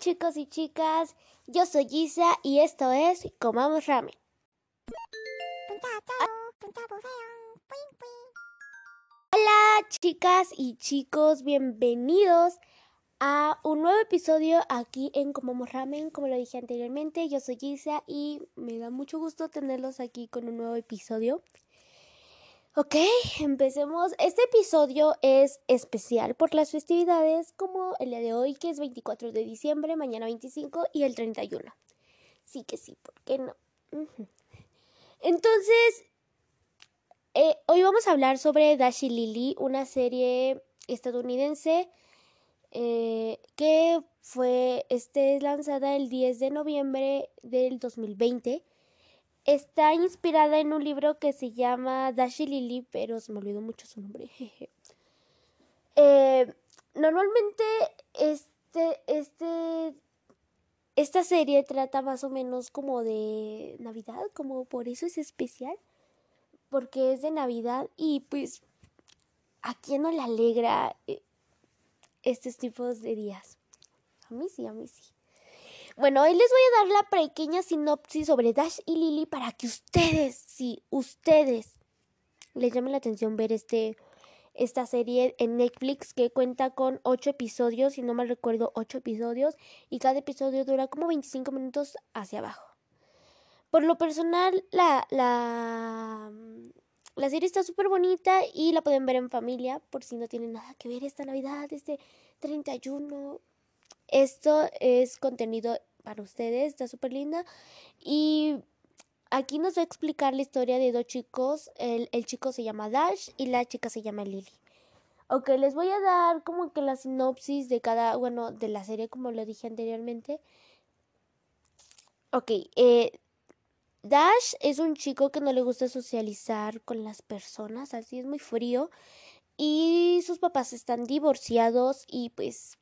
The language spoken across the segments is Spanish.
chicos y chicas, yo soy Gisa y esto es Comamos Ramen. Hola chicas y chicos, bienvenidos a un nuevo episodio aquí en Comamos Ramen. Como lo dije anteriormente, yo soy Gisa y me da mucho gusto tenerlos aquí con un nuevo episodio. Ok, empecemos. Este episodio es especial por las festividades como el día de hoy que es 24 de diciembre, mañana 25 y el 31. Sí que sí, ¿por qué no? Entonces, eh, hoy vamos a hablar sobre Dash y Lily, una serie estadounidense eh, que fue este, lanzada el 10 de noviembre del 2020 Está inspirada en un libro que se llama Dash y Lily, pero se me olvidó mucho su nombre. eh, normalmente este, este, esta serie trata más o menos como de Navidad, como por eso es especial, porque es de Navidad y pues a quién no le alegra eh, estos tipos de días. A mí sí, a mí sí. Bueno, hoy les voy a dar la pequeña sinopsis sobre Dash y Lily para que ustedes, sí, ustedes, les llame la atención ver este, esta serie en Netflix que cuenta con ocho episodios, si no mal recuerdo, ocho episodios, y cada episodio dura como 25 minutos hacia abajo. Por lo personal, la, la, la serie está súper bonita y la pueden ver en familia por si no tienen nada que ver esta Navidad, este 31. Esto es contenido para ustedes, está súper linda. Y aquí nos va a explicar la historia de dos chicos. El, el, chico se llama Dash y la chica se llama Lily. Ok, les voy a dar como que la sinopsis de cada, bueno, de la serie como lo dije anteriormente. Ok, eh, Dash es un chico que no le gusta socializar con las personas, así es muy frío. Y sus papás están divorciados y pues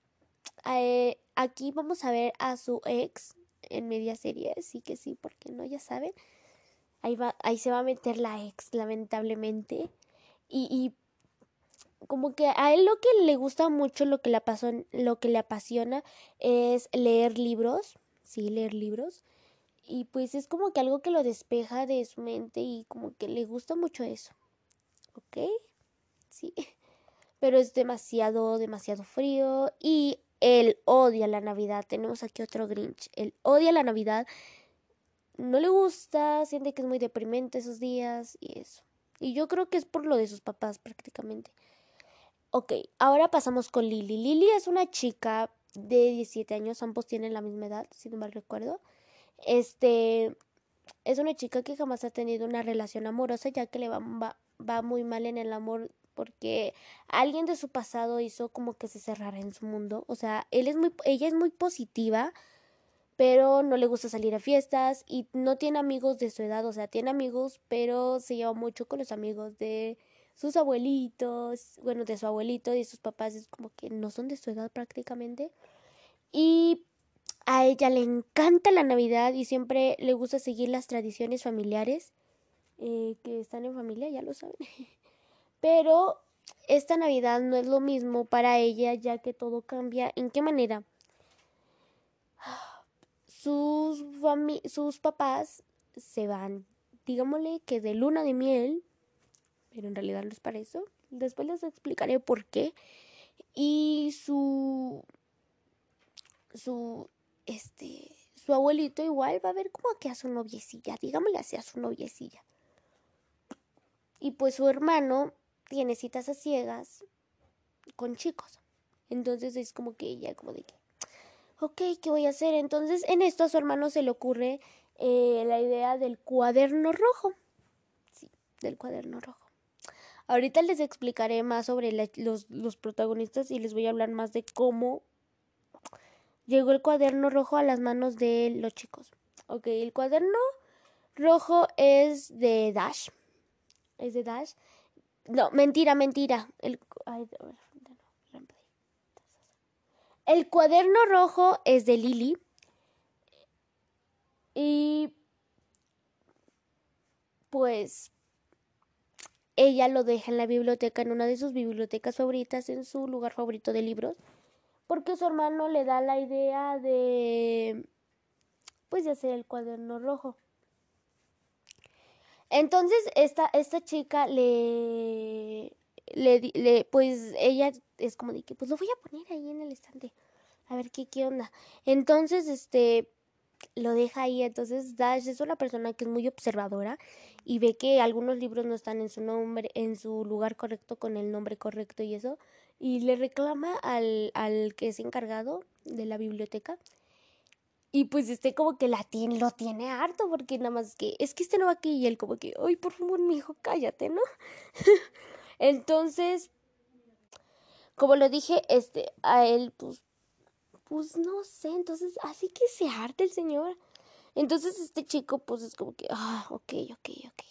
eh, aquí vamos a ver a su ex en media serie, sí que sí, porque no, ya saben. Ahí, va, ahí se va a meter la ex, lamentablemente. Y, y como que a él lo que le gusta mucho, lo que le, pasó, lo que le apasiona es leer libros, sí, leer libros. Y pues es como que algo que lo despeja de su mente y como que le gusta mucho eso. ¿Ok? Sí. Pero es demasiado, demasiado frío y él odia la Navidad. Tenemos aquí otro Grinch. Él odia la Navidad. No le gusta, siente que es muy deprimente esos días y eso. Y yo creo que es por lo de sus papás prácticamente. Ok, ahora pasamos con Lily. Lily es una chica de 17 años, ambos tienen la misma edad, si no mal recuerdo. Este es una chica que jamás ha tenido una relación amorosa, ya que le va, va, va muy mal en el amor porque alguien de su pasado hizo como que se cerrara en su mundo. O sea, él es muy, ella es muy positiva, pero no le gusta salir a fiestas y no tiene amigos de su edad. O sea, tiene amigos, pero se lleva mucho con los amigos de sus abuelitos, bueno, de su abuelito y sus papás. Es como que no son de su edad prácticamente. Y a ella le encanta la Navidad y siempre le gusta seguir las tradiciones familiares eh, que están en familia, ya lo saben. Pero esta Navidad no es lo mismo para ella ya que todo cambia. ¿En qué manera? Sus, sus papás se van, digámosle que de luna de miel, pero en realidad no es para eso. Después les explicaré por qué. Y su su este su abuelito igual va a ver como que a su noviecilla, digámosle así a su noviecilla. Y pues su hermano tiene citas a ciegas con chicos. Entonces es como que ella, como de que, ok, ¿qué voy a hacer? Entonces en esto a su hermano se le ocurre eh, la idea del cuaderno rojo. Sí, del cuaderno rojo. Ahorita les explicaré más sobre los, los protagonistas y les voy a hablar más de cómo llegó el cuaderno rojo a las manos de los chicos. Ok, el cuaderno rojo es de Dash. Es de Dash. No, mentira, mentira. El, el cuaderno rojo es de Lily. Y pues ella lo deja en la biblioteca, en una de sus bibliotecas favoritas, en su lugar favorito de libros. porque su hermano le da la idea de pues de hacer el cuaderno rojo. Entonces esta, esta chica le, le, le, pues ella es como de que pues lo voy a poner ahí en el estante. A ver qué, qué onda. Entonces, este, lo deja ahí. Entonces Dash es una persona que es muy observadora y ve que algunos libros no están en su nombre, en su lugar correcto, con el nombre correcto y eso. Y le reclama al, al que es encargado de la biblioteca. Y pues este como que la tiene, lo tiene harto porque nada más que, es que este no va aquí y él como que, ay, por favor, mi hijo, cállate, ¿no? Entonces, como lo dije, este, a él pues pues no sé, entonces así que se arte el señor. Entonces este chico pues es como que, ah, ok, ok, ok.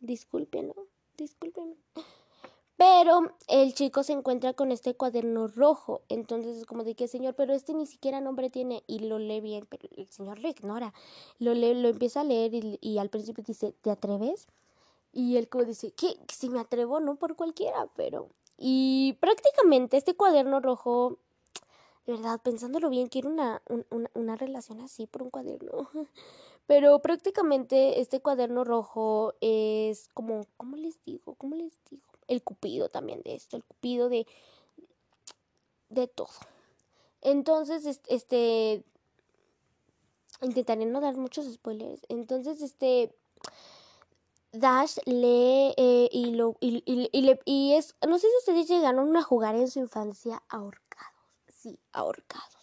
Discúlpenlo, discúlpenlo. Pero el chico se encuentra con este cuaderno rojo. Entonces es como de que, señor, pero este ni siquiera nombre tiene. Y lo lee bien, pero el señor lo ignora. Lo lee, lo empieza a leer y, al principio dice, ¿te atreves? Y él como dice, ¿qué? Si me atrevo, no por cualquiera, pero... Y prácticamente este cuaderno rojo de verdad, pensándolo bien, quiero una, una, una relación así por un cuaderno. Pero prácticamente este cuaderno rojo es como, ¿cómo les digo? ¿Cómo les digo? El cupido también de esto, el cupido de, de todo. Entonces, este, intentaré no dar muchos spoilers. Entonces, este, Dash lee eh, y lo, y, y, y, y, es, no sé si ustedes llegaron a jugar en su infancia ahorcado ahorcados.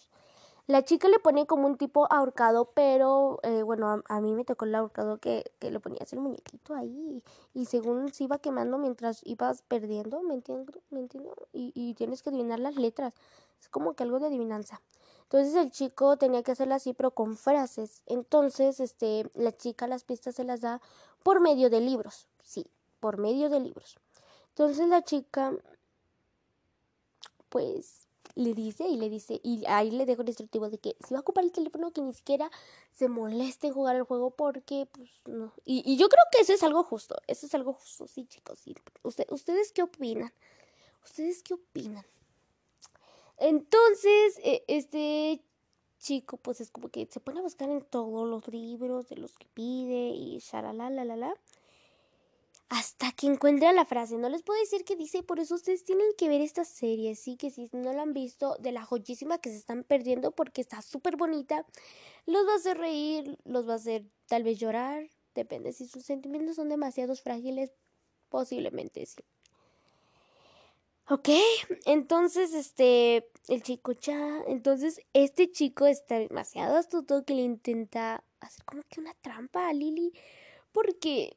La chica le pone como un tipo ahorcado, pero eh, bueno, a, mí me tocó el ahorcado que, que le ponías el muñequito ahí y, según se iba quemando mientras ibas perdiendo, ¿me entiendo? ¿Me entiendo? Y, y tienes que adivinar las letras. Es como que algo de adivinanza. Entonces el chico tenía que hacerlo así, pero con frases. Entonces, este, la chica las pistas se las da por medio de libros. Sí, por medio de libros. Entonces la chica, pues, le dice y le dice, y ahí le dejo el instructivo de que si va a ocupar el teléfono, que ni siquiera se moleste en jugar el juego porque, pues, no. Y, y yo creo que eso es algo justo, eso es algo justo, sí, chicos. Sí. ¿Ustedes qué opinan? ¿Ustedes qué opinan? Entonces, e, este chico, pues es como que se pone a buscar en todos los libros de los que pide y shalala, la, la, la hasta que encuentre la frase. No les puedo decir qué dice, por eso ustedes tienen que ver esta serie, sí, que si no la han visto, de la joyísima que se están perdiendo porque está súper bonita, los va a hacer reír, los va a hacer tal vez llorar, depende si sus sentimientos son demasiado frágiles, posiblemente sí. Ok, entonces este, el chico ya, entonces este chico está demasiado astuto que le intenta hacer como que una trampa a Lily porque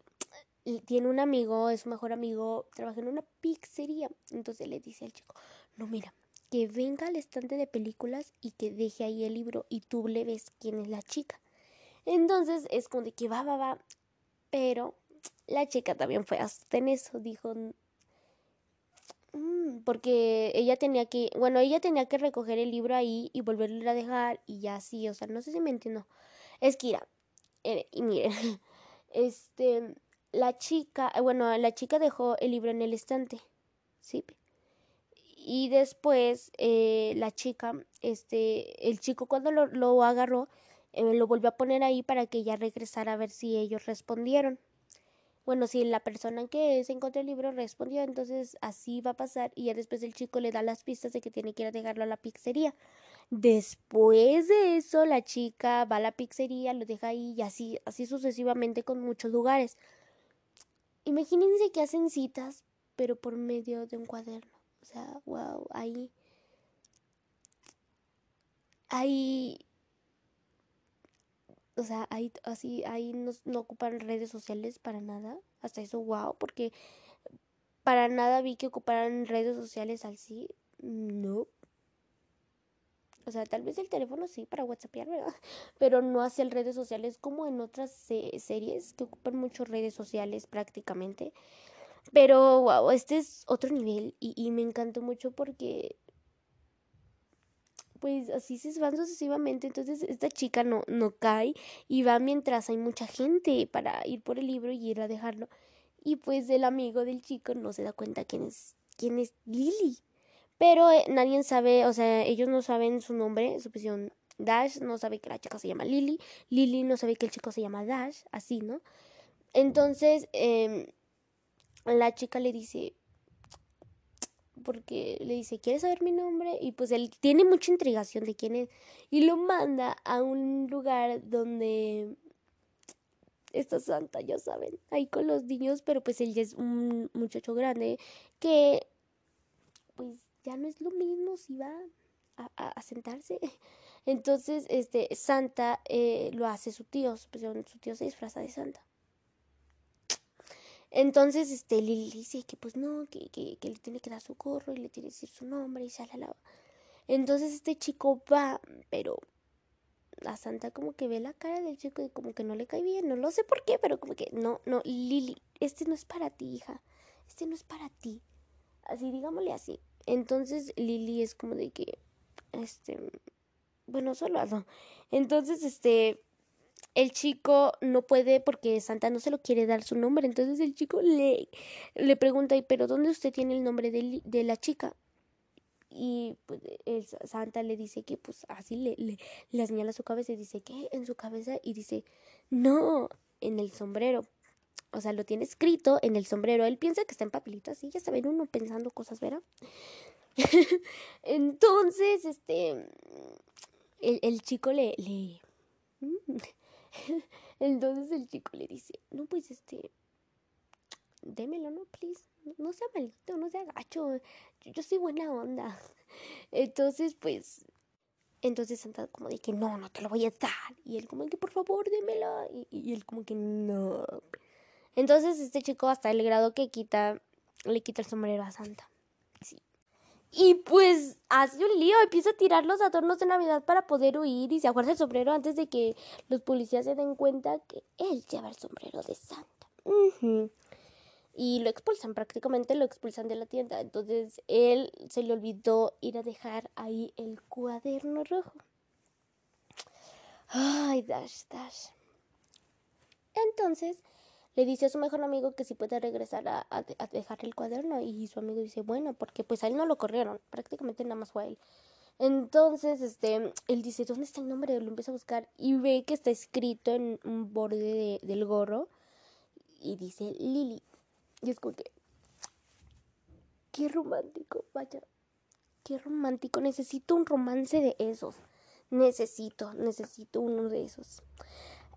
tiene un amigo, es su mejor amigo, trabaja en una pizzería. Entonces le dice al chico, no, mira, que venga al estante de películas y que deje ahí el libro y tú le ves quién es la chica. Entonces es como de que va, va, va. Pero la chica también fue hasta en eso, dijo, mm", porque ella tenía que, bueno, ella tenía que recoger el libro ahí y volverlo a dejar y ya así, o sea, no sé si me entiendo. Es que, eh, y miren, este, la chica, eh, bueno, la chica dejó el libro en el estante, ¿sí? Y después eh, la chica, este, el chico cuando lo, agarró, eh, lo volvió a poner ahí para que ella regresara a ver si ellos respondieron. Bueno, si la persona que se encontró el libro respondió, entonces así va a pasar y ya después el chico le da las pistas de que tiene que ir a dejarlo a la pizzería. Después de eso, la chica va a la pizzería, lo deja ahí y así, así sucesivamente con muchos lugares. Imagínense que hacen citas, pero por medio de un cuaderno. O sea, wow, ahí. Ahí. O sea, ahí, así, ahí no, no ocupan redes sociales para nada. Hasta eso, wow, porque para nada vi que ocuparan redes sociales así. No. O sea, tal vez el teléfono sí para WhatsApp, ¿verdad? Pero no hacia redes sociales como en otras series que ocupan mucho redes sociales prácticamente. Pero, wow, este es otro nivel y, y me encantó mucho porque pues así se van sucesivamente. Entonces esta chica no, no cae y va mientras hay mucha gente para ir por el libro y ir a dejarlo. Y pues el amigo del chico no se da cuenta quién es, quién es Lily. Pero eh, nadie sabe, o sea, ellos no saben su nombre, su prisión Dash no sabe que la chica se llama Lily, Lily no sabe que el chico se llama Dash, así, ¿no? Entonces, eh, la chica le dice, porque le dice, ¿quieres saber mi nombre? Y pues él tiene mucha intrigación de quién es y lo manda a un lugar donde está Santa, ya saben, ahí con los niños, pero pues él ya es un muchacho grande que pues ya no es lo mismo si va a, sentarse. Entonces, este, Santa eh, lo hace su tío, su tío se disfraza de Santa. Entonces, este, Lili dice que pues no, que, que, que, le tiene que dar su gorro y le tiene que decir su nombre y shalala. Entonces este chico va, pero la santa como que ve la cara del chico y como que no le cae bien, no lo sé por qué, pero como que no, no, Lili, este no es para ti, hija, este no es para ti. Así, digámosle así. Entonces Lili es como de que, este, bueno, solo. Entonces, este, el chico no puede porque Santa no se lo quiere dar su nombre. Entonces el chico le, le pregunta, pero ¿dónde usted tiene el nombre de, de la chica? Y pues Santa le dice que pues así le, le, le señala su cabeza y dice, ¿qué? En su cabeza y dice, no, en el sombrero. O sea, lo tiene escrito en el sombrero. Él piensa que está en papelito así, ya saben, uno pensando cosas, ¿verdad? Entonces, este, el, el chico le, le, Entonces el chico le dice, no, pues este, démelo, no, please, no, sea malito, no sea gacho, yo, soy buena onda. Entonces, pues, entonces Santa como de que no, no te lo voy a dar. Y él como que por favor, démelo. Y, y él como que no. Entonces este chico hasta el grado que quita, le quita el sombrero a Santa. Y pues hace un lío, empieza a tirar los adornos de Navidad para poder huir y se aguarda el sombrero antes de que los policías se den cuenta que él lleva el sombrero de Santa. Y lo expulsan, prácticamente lo expulsan de la tienda. Entonces él se le olvidó ir a dejar ahí el cuaderno rojo. Ay, Dash, Dash. Entonces le dice a su mejor amigo que si puede regresar a, a, dejar el cuaderno y su amigo dice, bueno, porque pues a él no lo corrieron, prácticamente nada más fue a él. Entonces, este, él dice, ¿dónde está el nombre? Lo empieza a buscar y ve que está escrito en un borde del gorro y dice Lily. Y qué romántico, vaya, qué romántico, necesito un romance de esos. Necesito, necesito uno de esos.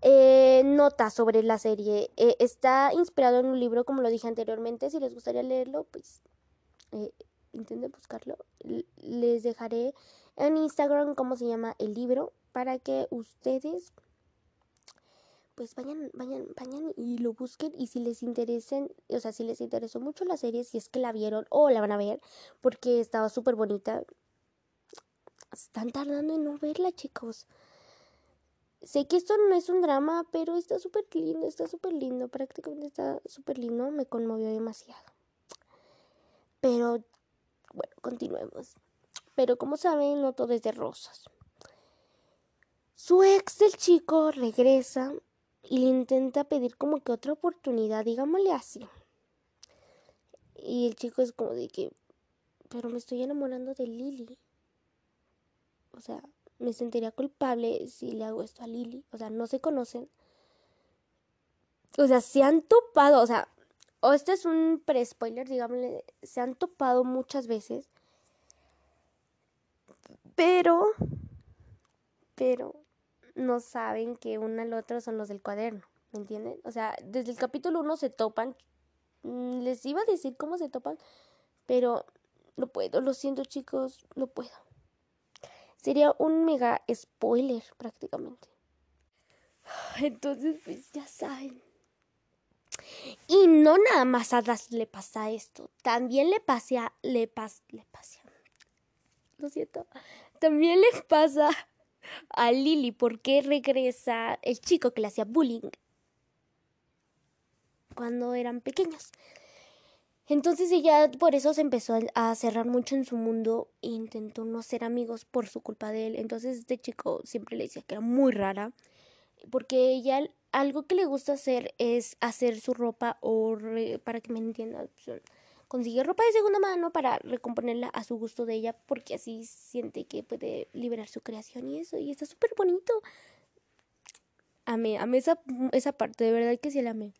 Eh, nota sobre la serie. Eh, está inspirado en un libro, como lo dije anteriormente. Si les gustaría leerlo, pues eh, intenten buscarlo. Les dejaré en Instagram cómo se llama el libro para que ustedes pues vayan, vayan, vayan y lo busquen y si les interesen, o sea, si les interesó mucho la serie, si es que la vieron o la van a ver, porque estaba súper bonita. Están tardando en no verla, chicos. Sé que esto no es un drama, pero está súper lindo, está súper lindo, prácticamente está súper lindo, me conmovió demasiado. Pero, bueno, continuemos. Pero como saben, no todo es de rosas. Su ex del chico regresa y le intenta pedir como que otra oportunidad, digámosle así. Y el chico es como de que, pero me estoy enamorando de Lily. O sea, me sentiría culpable si le hago esto a Lily. O sea, no se conocen. O sea, se han topado, o sea, o este es un pre-spoiler, digámosle, se han topado muchas veces. Pero, pero, no saben que uno al otro son los del cuaderno, ¿me entienden? O sea, desde el capítulo 1 se topan. Les iba a decir cómo se topan, pero no puedo, lo siento chicos, no puedo. Sería un mega spoiler prácticamente. Entonces, pues ya saben. Y no nada más a Das le pasa esto. También le pasa, le pasa, le pasa. Lo siento. También le pasa a Lily porque regresa el chico que le hacía bullying cuando eran pequeños. Entonces ella por eso se empezó a cerrar mucho en su mundo e intentó no ser amigos por su culpa de él. Entonces este chico siempre le decía que era muy rara porque ella algo que le gusta hacer es hacer su ropa o para que me entiendan consigue ropa de segunda mano para recomponerla a su gusto de ella porque así siente que puede liberar su creación y eso y está súper bonito. Amé, amé esa, esa parte, de verdad que sí la amé.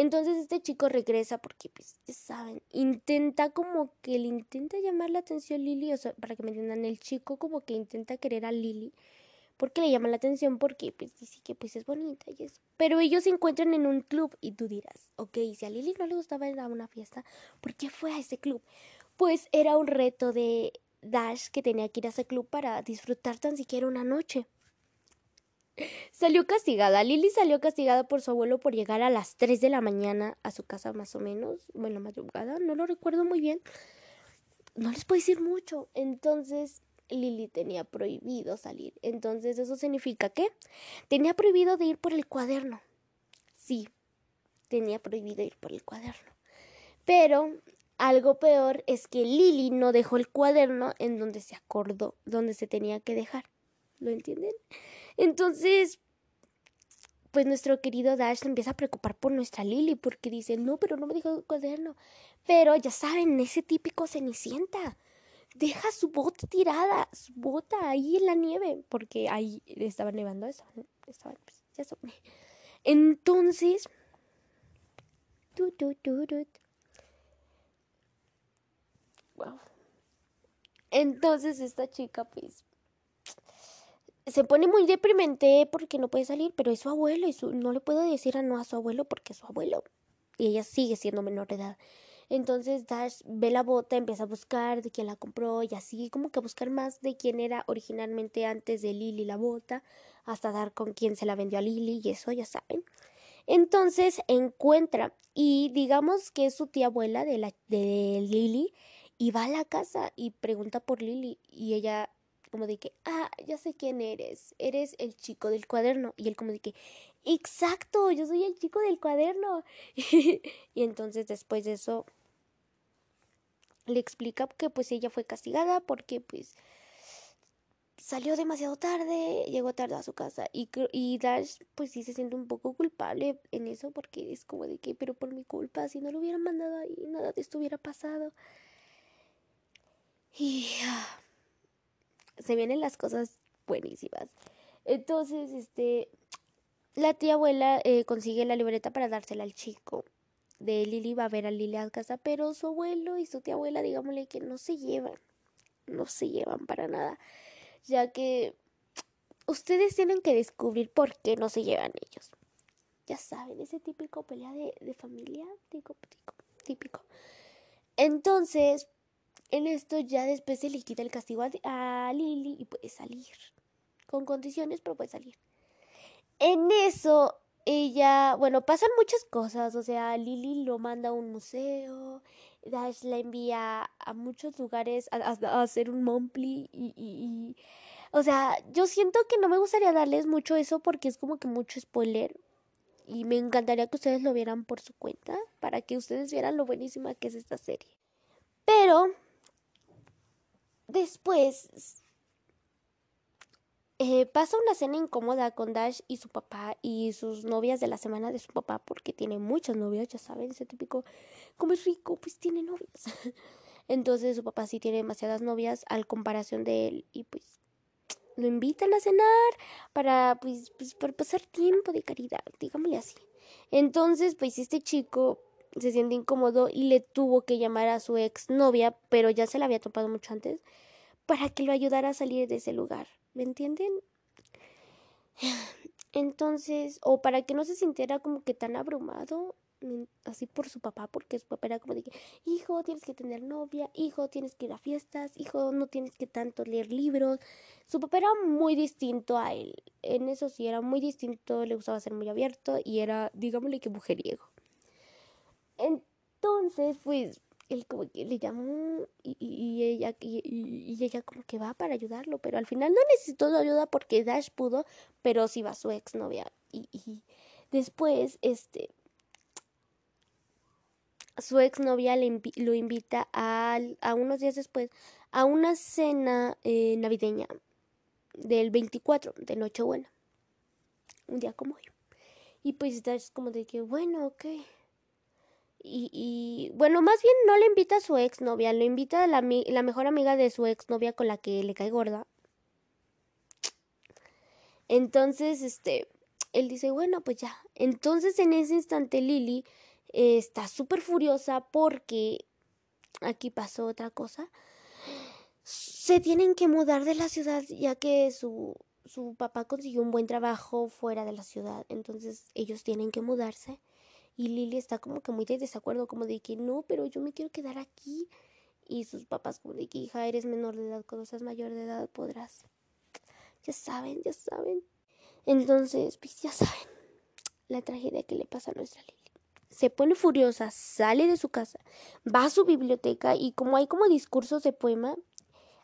Entonces este chico regresa porque, pues, ya saben, intenta como que le intenta llamar la atención Lily, o sea, para que me entiendan, el chico como que intenta querer a Lily porque le llama la atención porque pues dice que pues es bonita y eso. Pero ellos se encuentran en un club y tú dirás, ok, si a Lily no le gustaba ir a una fiesta, ¿por qué fue a ese club? Pues era un reto de Dash que tenía que ir a ese club para disfrutar tan siquiera una noche. Salió castigada. Lily salió castigada por su abuelo por llegar a las 3 de la mañana a su casa más o menos. Bueno, madrugada, no lo recuerdo muy bien. No les puedo decir mucho. Entonces, Lily tenía prohibido salir. Entonces, ¿eso significa qué? Tenía prohibido de ir por el cuaderno. Sí, tenía prohibido ir por el cuaderno. Pero algo peor es que Lily no dejó el cuaderno en donde se acordó, donde se tenía que dejar. ¿Lo entienden? Entonces, pues nuestro querido Dash empieza a preocupar por nuestra Lily porque dice, no, pero no me dejó el cuaderno. Pero ya saben, ese típico cenicienta deja su bota tirada, su bota ahí en la nieve, porque ahí estaba nevando eso. Estaba, pues, ya Entonces, wow. Entonces esta chica pues se pone muy deprimente porque no puede salir, pero es su abuelo y su, no le puedo decir a no a su abuelo porque es su abuelo y ella sigue siendo menor de edad. Entonces Dash ve la bota, empieza a buscar de quién la compró y así como que a buscar más de quién era originalmente antes de Lily la bota, hasta dar con quién se la vendió a Lily y eso ya saben. Entonces encuentra y digamos que es su tía abuela de, la, de Lily y va a la casa y pregunta por Lily y ella como de que, ah, ya sé quién eres, eres el chico del cuaderno. Y él como de que, exacto, yo soy el chico del cuaderno. y entonces después de eso le explica que pues ella fue castigada porque pues salió demasiado tarde, llegó tarde a su casa y, y Dash pues sí se siente un poco culpable en eso porque es como de que, pero por mi culpa, si no lo hubieran mandado ahí, nada de esto hubiera pasado. Y ah, se vienen las cosas buenísimas. Entonces, este, la tía abuela eh, consigue la libreta para dársela al chico de Lili va a ver a Lili a casa, pero su abuelo y su tía abuela, digámosle que no se llevan, no se llevan para nada, ya que ustedes tienen que descubrir por qué no se llevan ellos. Ya saben, ese típico pelea de, de familia, típico, típico. Entonces, en esto ya después se le quita el castigo a, Lili y puede salir. Con condiciones, pero puede salir. En eso ella, bueno, pasan muchas cosas, o sea, Lily lo manda a un museo, Dash la envía a muchos lugares a, hacer un Mompli y, y, o sea, yo siento que no me gustaría darles mucho eso porque es como que mucho spoiler y me encantaría que ustedes lo vieran por su cuenta para que ustedes vieran lo buenísima que es esta serie. Pero después eh, pasa una cena incómoda con Dash y su papá y sus novias de la semana de su papá, porque tiene muchas novias, ya saben, ese típico, como es rico, pues tiene novias. Entonces su papá sí tiene demasiadas novias al comparación de él y pues lo invitan a cenar para pues, pues para pasar tiempo de caridad, digámosle así. Entonces pues este chico se siente incómodo y le tuvo que llamar a su ex novia, pero ya se la había topado mucho antes, para que lo ayudara a salir de ese lugar. ¿Me entienden? Entonces, o para que no se sintiera como que tan abrumado, así por su papá, porque su papá era como de que, hijo, tienes que tener novia, hijo, tienes que ir a fiestas, hijo, no tienes que tanto leer libros. Su papá era muy distinto a él. En eso sí, era muy distinto, le gustaba ser muy abierto y era, digámosle que mujeriego. Entonces, pues, él como que le llamó y, y ella y, ella como que va para ayudarlo, pero al final no necesitó ayuda porque Dash pudo, pero sí va su exnovia y, y después este su exnovia le lo invita a, a unos días después a una cena eh, navideña del 24 de Nochebuena, un día como hoy. Y pues Dash como de que bueno, ok Y, y bueno, más bien no le invita a su exnovia, le invita a la, mejor amiga de su exnovia con la que le cae gorda. Entonces, este, él dice, bueno, pues ya. Entonces en ese instante Lily eh, está súper furiosa porque aquí pasó otra cosa. Se tienen que mudar de la ciudad ya que su, su papá consiguió un buen trabajo fuera de la ciudad. Entonces ellos tienen que mudarse. Y Lily está como que muy de desacuerdo, como de que no, pero yo me quiero quedar aquí. Y sus papás como de que hija, eres menor de edad, cuando seas mayor de edad podrás. Ya saben, ya saben. Entonces, pues ya saben la tragedia que le pasa a nuestra Lily. Se pone furiosa, sale de su casa, va a su biblioteca y como hay como discursos de poema,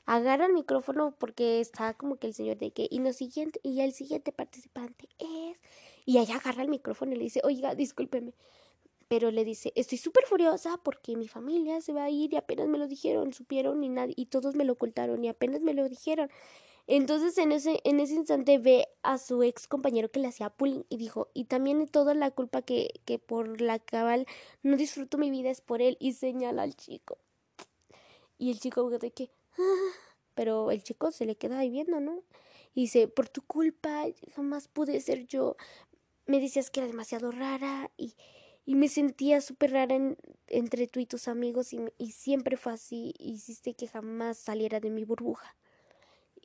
agarra el micrófono porque está como que el señor de que y lo siguiente y el siguiente participante es y ella agarra el micrófono y le dice oiga discúlpeme pero le dice estoy súper furiosa porque mi familia se va a ir y apenas me lo dijeron supieron y nadie y todos me lo ocultaron y apenas me lo dijeron entonces en ese, en ese instante ve a su ex compañero que le hacía bullying y dijo, y también toda la culpa que, que por la cabal no disfruto mi vida es por él y señala al chico. Y el chico de que, ah", pero el chico se le queda ahí viendo, ¿no? Y dice, por tu culpa jamás pude ser yo. Me decías que era demasiado rara y, y me sentía súper rara entre tú y tus amigos y, y siempre fue así. Hiciste que jamás saliera de mi burbuja.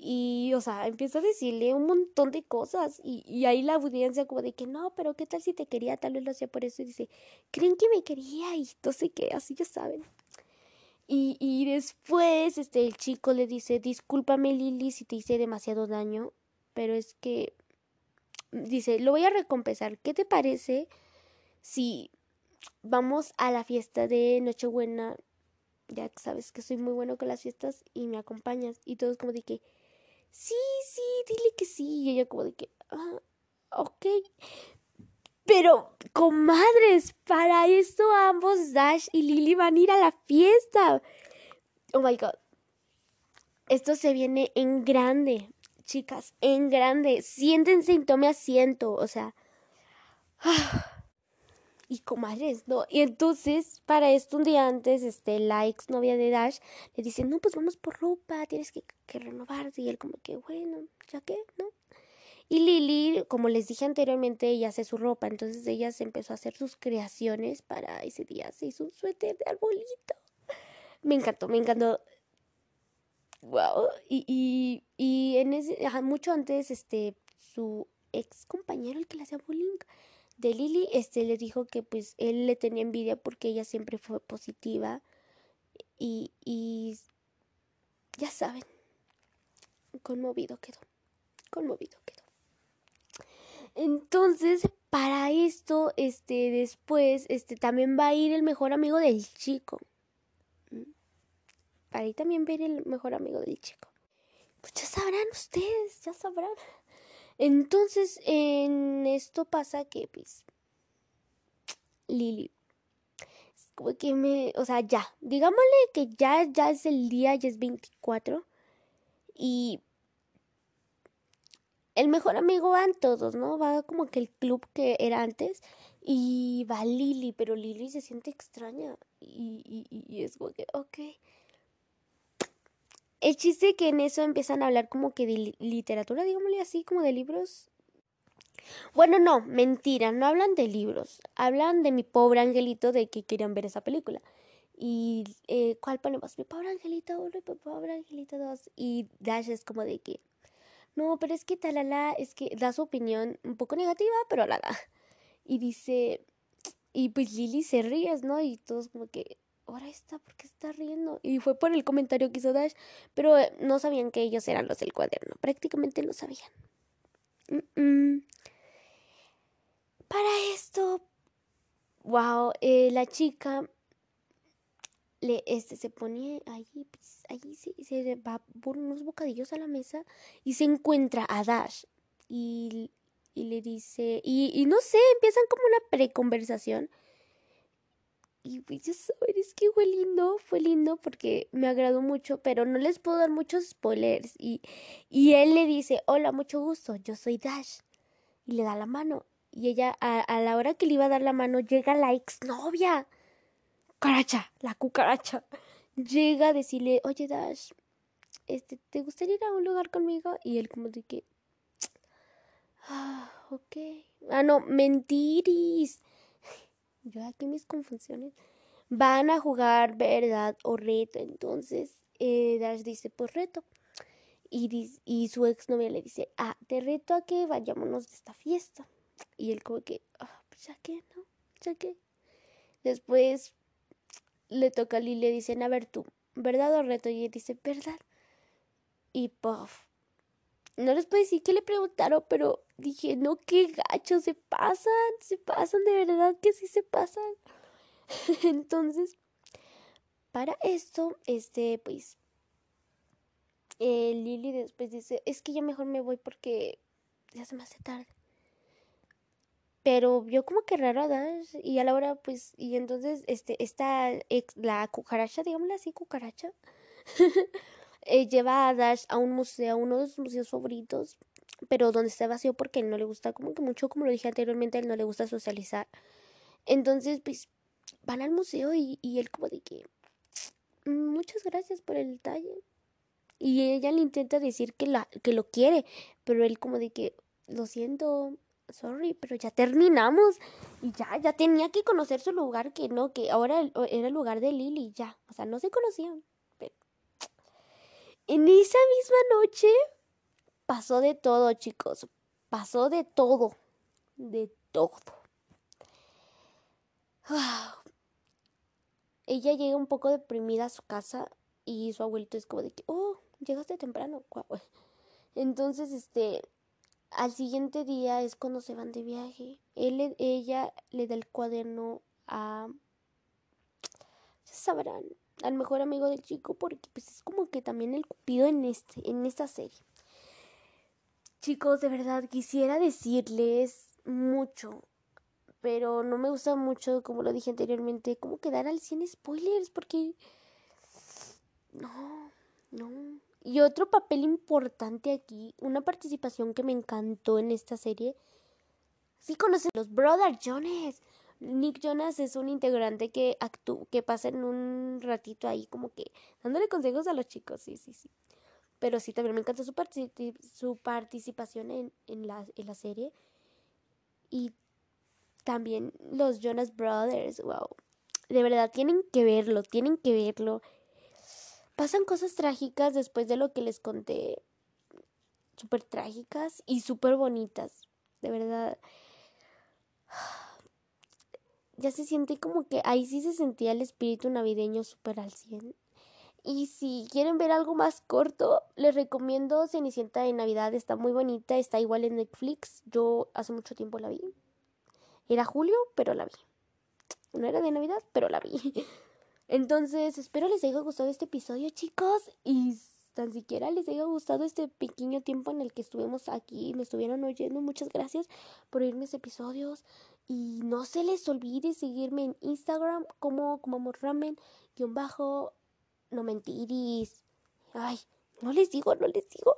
Y, o sea, empieza a decirle un montón de cosas. Y, y ahí la audiencia como de que no, pero ¿qué tal si te quería? Tal vez lo hacía por eso. Y dice, ¿creen que me quería? Y no sé qué, así ya saben. Y, y después, este, el chico le dice, discúlpame Lili si te hice demasiado daño. Pero es que, dice, lo voy a recompensar. ¿Qué te parece si vamos a la fiesta de Nochebuena? Ya sabes que soy muy bueno con las fiestas y me acompañas. Y todos como de que sí, sí, dile que sí. Y ella como de que, ah, ok. Pero, comadres, para esto ambos Dash y Lily van a ir a la fiesta. Oh my god. Esto se viene en grande, chicas, en grande. Siéntense y tome asiento, o sea. y comadres, ¿no? Y entonces, para esto, un día antes, este, la ex novia de Dash le dice, no, pues vamos por ropa, tienes que, que renovarte. Y él como que, bueno, ¿ya qué? ¿No? Y Lily, como les dije anteriormente, ella hace su ropa, entonces ella se empezó a hacer sus creaciones para ese día. Se hizo un suéter de arbolito. Me encantó, me encantó. Wow. Y, y, y en ese, mucho antes, este, su ex compañero, el que le hacía bullying, de Lily, este le dijo que pues él le tenía envidia porque ella siempre fue positiva y, y ya saben, conmovido quedó, conmovido quedó. Entonces, para esto, este, después, este, también va a ir el mejor amigo del chico. Para ahí también ir el mejor amigo del chico. Pues ya sabrán ustedes, ya sabrán. Entonces, en esto pasa que, pues, Lili, como que me, o sea, ya, digámosle que ya, ya es el día, ya es 24 y el mejor amigo van todos, ¿no? Va como que el club que era antes y va Lili, pero Lili se siente extraña y, y, y es como que, ok. El chiste que en eso empiezan a hablar como que de literatura, digámosle así, como de libros. Bueno, no, mentira, no hablan de libros, hablan de mi pobre angelito de que querían ver esa película. Y eh, ¿cuál ponemos? Mi pobre angelito uno mi pobre angelito dos. Y Dash es como de que, no, pero es que talala, es que da su opinión un poco negativa, pero la da. Y dice, y pues Lily se ríe, ¿no? Y todos como que, ahora está, ¿por qué está riendo? Y fue por el comentario que hizo Dash, pero eh, no sabían que ellos eran los del cuaderno, prácticamente no sabían. Para esto, wow, eh, la chica le, este, se pone allí, pues, se, va por unos bocadillos a la mesa y se encuentra a Dash y, y le dice, y, y no sé, empiezan como una preconversación y ya saben, es que fue lindo, fue lindo porque me agradó mucho, pero no les puedo dar muchos spoilers. Y, y él le dice, hola, mucho gusto, yo soy Dash. Y le da la mano. Y ella, a, a la hora que le iba a dar la mano, llega la exnovia. cucaracha, la cucaracha, llega a decirle, oye Dash, este, ¿te gustaría ir a un lugar conmigo? Y él como de que, ah, ok. Ah, no, mentiris. Yo aquí mis confusiones. Van a jugar verdad o reto. Entonces, eh, Dash dice, pues reto. Y, y su exnovia le dice, ah, te reto a que vayámonos de esta fiesta. Y él como que, ah, pues ya que, ¿no? Ya que. Después le toca a Lily y le dicen, a ver tú, ¿verdad o reto? Y él dice, ¿verdad? Y puff. No les puedo decir que le preguntaron, pero dije, no, qué gacho, se pasan, se pasan, de verdad que sí se pasan. Entonces, para esto, este, pues, eh, Lily después dice, es que ya mejor me voy porque ya se me hace tarde. Pero vio como que raro a Dash y a la hora, pues, y entonces, este, esta, ex, la cucaracha, digámosle así, cucaracha, eh, lleva a Dash a un museo, a uno de sus museos favoritos, pero donde está vacío porque él no le gusta como que mucho, como lo dije anteriormente, él no le gusta socializar. Entonces, pues, van al museo y, él como de que, muchas gracias por el detalle. Y ella le intenta decir que, la, que lo quiere, pero él como de que, lo siento, sorry, pero ya terminamos. Y ya, ya tenía que conocer su lugar, que no, que ahora era el lugar de Lily, ya. O sea, no se conocían. En esa misma noche pasó de todo, chicos. Pasó de todo. De todo. Ella llega un poco deprimida a su casa y su abuelito es como de que, oh, llegaste temprano. Entonces, este, al siguiente día es cuando se van de viaje. Él, ella le da el cuaderno a, ya sabrán, al mejor amigo del chico porque pues es como que también el cupido en este, en esta serie. Chicos, de verdad quisiera decirles mucho, pero no me gusta mucho, como lo dije anteriormente, como quedar al 100 spoilers porque no, no, y otro papel importante aquí, una participación que me encantó en esta serie. Sí conocen los Brother Jonas. Nick Jonas es un integrante que actúa, que pasa en un ratito ahí como que dándole consejos a los chicos, sí, sí, sí. Pero sí, también me encantó su, su participación en, en, la, en la serie. Y también los Jonas Brothers, wow. De verdad, tienen que verlo, tienen que verlo pasan cosas trágicas después de lo que les conté. Súper trágicas y súper bonitas. De verdad. Ya se siente como que ahí sí se sentía el espíritu navideño súper al 100. Y si quieren ver algo más corto, les recomiendo Cenicienta de Navidad. Está muy bonita, está igual en Netflix. Yo hace mucho tiempo la vi. Era julio, pero la vi. No era de Navidad, pero la vi. Entonces, espero les haya gustado este episodio, chicos. Y tan siquiera les haya gustado este pequeño tiempo en el que estuvimos aquí, me estuvieron oyendo. Muchas gracias por oír mis episodios. Y no se les olvide seguirme en Instagram como, como ramen, guion bajo, no mentiris. Ay, no les digo, no les digo.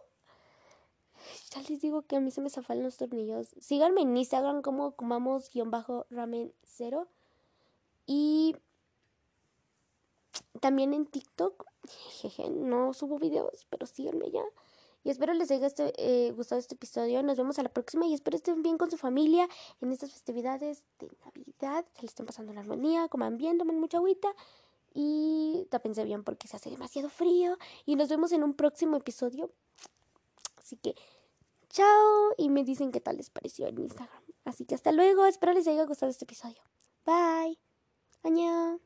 Ya les digo que a mí se me zafan los tornillos. Síganme en Instagram como comamos guion bajo ramen cero. Y también en TikTok. Jeje, no subo videos, pero síganme ya. Y espero les haya este, eh, gustado este episodio. Nos vemos a la próxima y espero estén bien con su familia en estas festividades de Navidad. Se les estén pasando la armonía, coman bien, tomen mucha agüita y tápense bien porque se hace demasiado frío. Y nos vemos en un próximo episodio. Así que, chao. Y me dicen qué tal les pareció en Instagram. Así que hasta luego. Espero les haya gustado este episodio. Bye. Año.